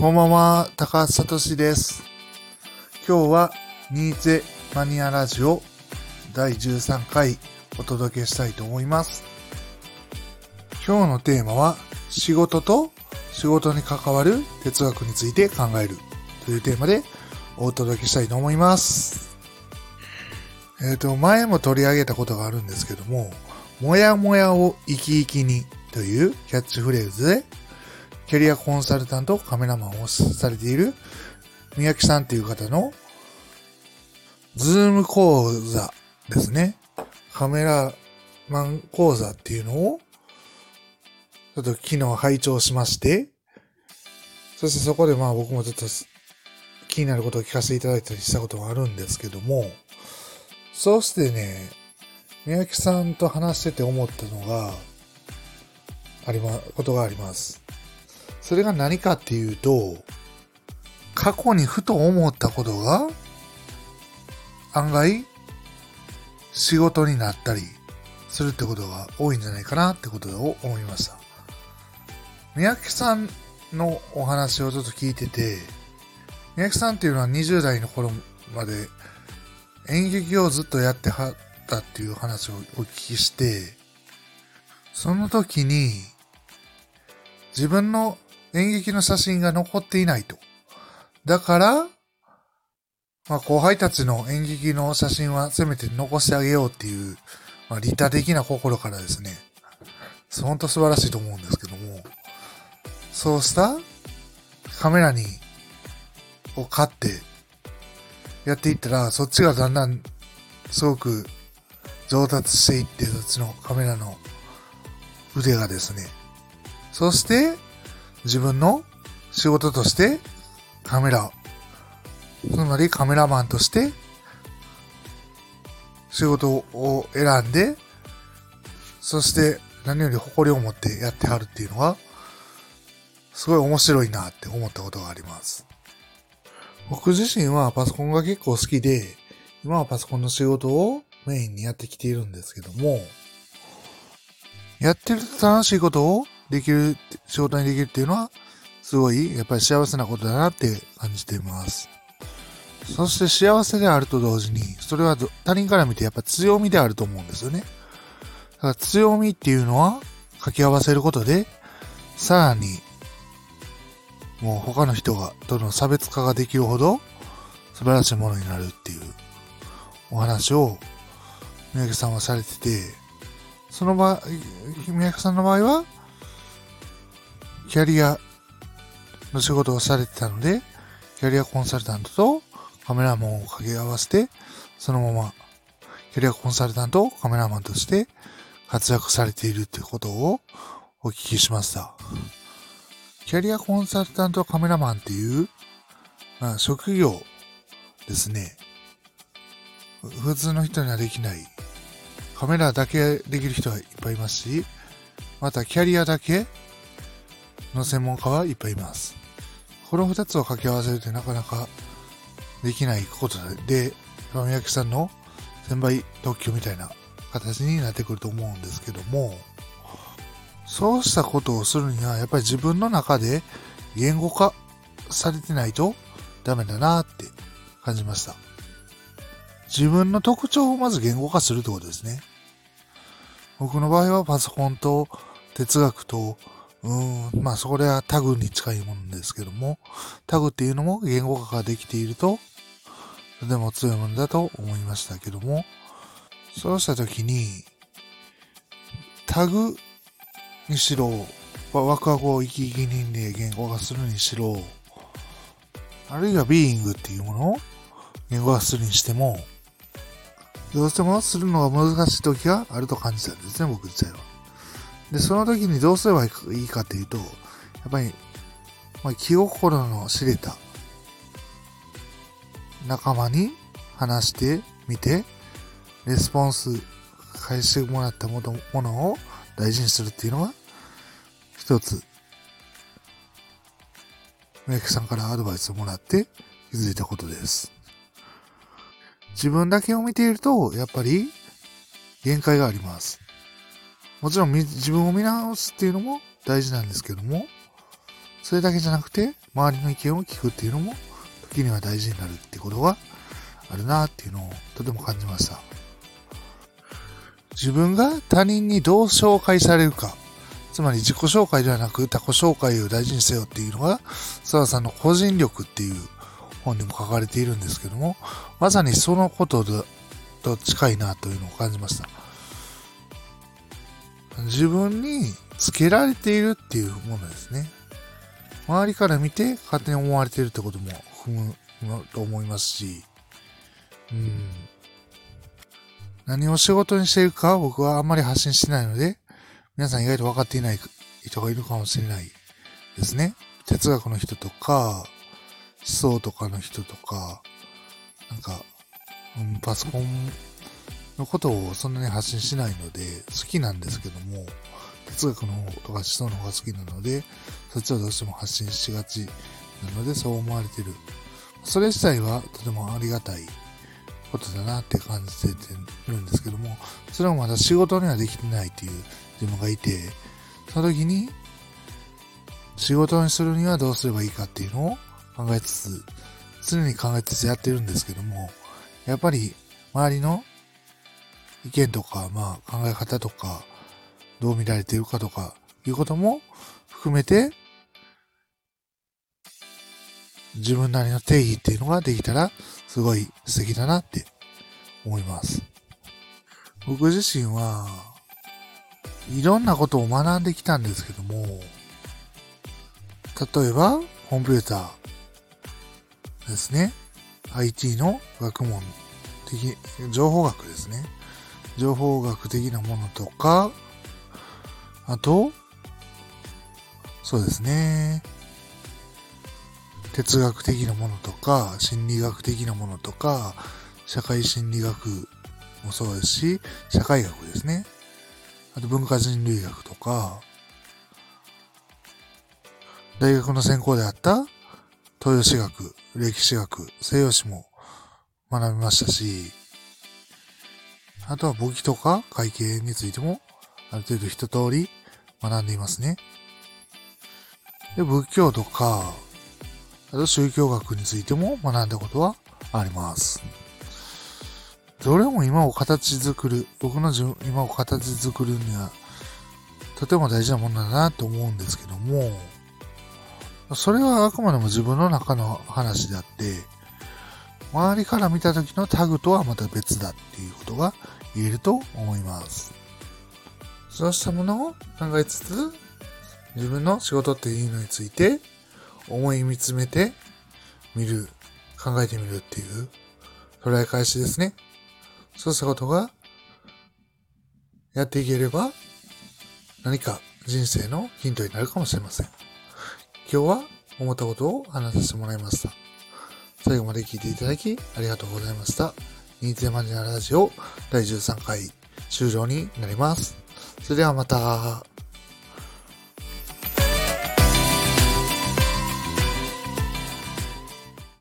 こんばんは、高橋聡です。今日は、ニーゼマニアラジオ第13回お届けしたいと思います。今日のテーマは、仕事と仕事に関わる哲学について考えるというテーマでお届けしたいと思います。えっ、と、前も取り上げたことがあるんですけども、もやもやを生き生きにというキャッチフレーズで、キャリアコンサルタント、カメラマンをされている宮城さんという方の、ズーム講座ですね。カメラマン講座っていうのを、ちょっと昨日拝聴しまして、そしてそこでまあ僕もちょっと気になることを聞かせていただいたりしたことがあるんですけども、そうしてね、宮城さんと話してて思ったのが、ありま、ことがあります。それが何かっていうと、過去にふと思ったことが、案外、仕事になったりするってことが多いんじゃないかなってことを思いました。宮城さんのお話をちょっと聞いてて、宮城さんっていうのは20代の頃まで演劇をずっとやってはったっていう話をお聞きして、その時に自分の演劇の写真が残っていないと。だから、まあ後輩たちの演劇の写真はせめて残してあげようっていう、まあ利他的な心からですね、本当素晴らしいと思うんですけども、そうしたカメラに、を買って、やっていったら、そっちがだんだん、すごく上達していって、そっちのカメラの腕がですね。そして、自分の仕事として、カメラ、つまりカメラマンとして、仕事を選んで、そして何より誇りを持ってやってはるっていうのは、すごい面白いなって思ったことがあります。僕自身はパソコンが結構好きで、今はパソコンの仕事をメインにやってきているんですけども、やってると楽しいことをできる、仕事にできるっていうのは、すごいやっぱり幸せなことだなって感じています。そして幸せであると同時に、それは他人から見てやっぱ強みであると思うんですよね。だから強みっていうのは掛け合わせることで、さらにもう他の人が、との差別化ができるほど素晴らしいものになるっていうお話を宮城さんはされてて、その場合、宮城さんの場合は、キャリアの仕事をされてたので、キャリアコンサルタントとカメラマンを掛け合わせて、そのままキャリアコンサルタント、カメラマンとして活躍されているということをお聞きしました。キャリアコンサルタントカメラマンっていう、まあ、職業ですね。普通の人にはできない。カメラだけできる人はいっぱいいますし、またキャリアだけの専門家はいっぱいいます。この二つを掛け合わせるってなかなかできないことで、宮城さんの専売特許みたいな形になってくると思うんですけども、そうしたことをするには、やっぱり自分の中で言語化されてないとダメだなって感じました。自分の特徴をまず言語化するってことですね。僕の場合はパソコンと哲学と、うん、まあそれはタグに近いものですけども、タグっていうのも言語化ができていると、とても強いものだと思いましたけども、そうしたときに、タグにしろ、ワクワクを生き生き人で言語化するにしろ、あるいはビーイングっていうものを言語化するにしても、どうしてもするのが難しい時があると感じたんですね、僕自体は。で、その時にどうすればいいかっていうと、やっぱり、まあ、気心の知れた仲間に話してみて、レスポンス返してもらったものものを大事にするっていうのが、一つ、メイクさんからアドバイスをもらって気づいたことです。自分だけを見ていると、やっぱり限界があります。もちろん自分を見直すっていうのも大事なんですけども、それだけじゃなくて、周りの意見を聞くっていうのも、時には大事になるってことがあるなっていうのをとても感じました。自分が他人にどう紹介されるか、つまり自己紹介ではなく他己紹介を大事にせよっていうのが、澤さんの個人力っていう本にも書かれているんですけども、まさにそのことと近いなというのを感じました。自分につけられているっていうものですね。周りから見て勝手に思われているってことも踏むと思いますし、うん。何を仕事にしているか僕はあんまり発信してないので、皆さん意外と分かっていない人がいるかもしれないですね。哲学の人とか、思想とかの人とか、なんか、うん、パソコンのことをそんなに発信しないので、好きなんですけども、哲学の方とか思想の方が好きなので、そっちはどうしても発信しがちなので、そう思われてる。それ自体はとてもありがたいことだなって感じてるんですけども、それもまだ仕事にはできてないっていう自分がいて、その時に仕事にするにはどうすればいいかっていうのを考えつつ、常に考えつつやってるんですけども、やっぱり周りの意見とか、まあ考え方とか、どう見られているかとか、いうことも含めて、自分なりの定義っていうのができたら、すごい素敵だなって思います。僕自身は、いろんなことを学んできたんですけども、例えば、コンピューターですね。IT の学問的、情報学ですね。情報学的なものとか、あと、そうですね。哲学的なものとか、心理学的なものとか、社会心理学もそうですし、社会学ですね。あと文化人類学とか、大学の専攻であった東洋史学、歴史学、西洋史も学びましたし、あとは簿記とか会計についてもある程度一通り学んでいますね。で、仏教とか、あと宗教学についても学んだことはあります。どれも今を形作る、僕の今を形作るには、とても大事なものだなと思うんですけども、それはあくまでも自分の中の話であって、周りから見た時のタグとはまた別だっていうことが言えると思います。そうしたものを考えつつ、自分の仕事っていうのについて思い見つめてみる、考えてみるっていう捉え返しですね。そうしたことがやっていければ何か人生のヒントになるかもしれません。今日は思ったことを話させてもらいました。最後まで聞いていただきありがとうございました。ニーズマニアラジオ第13回終了になります。それではまた。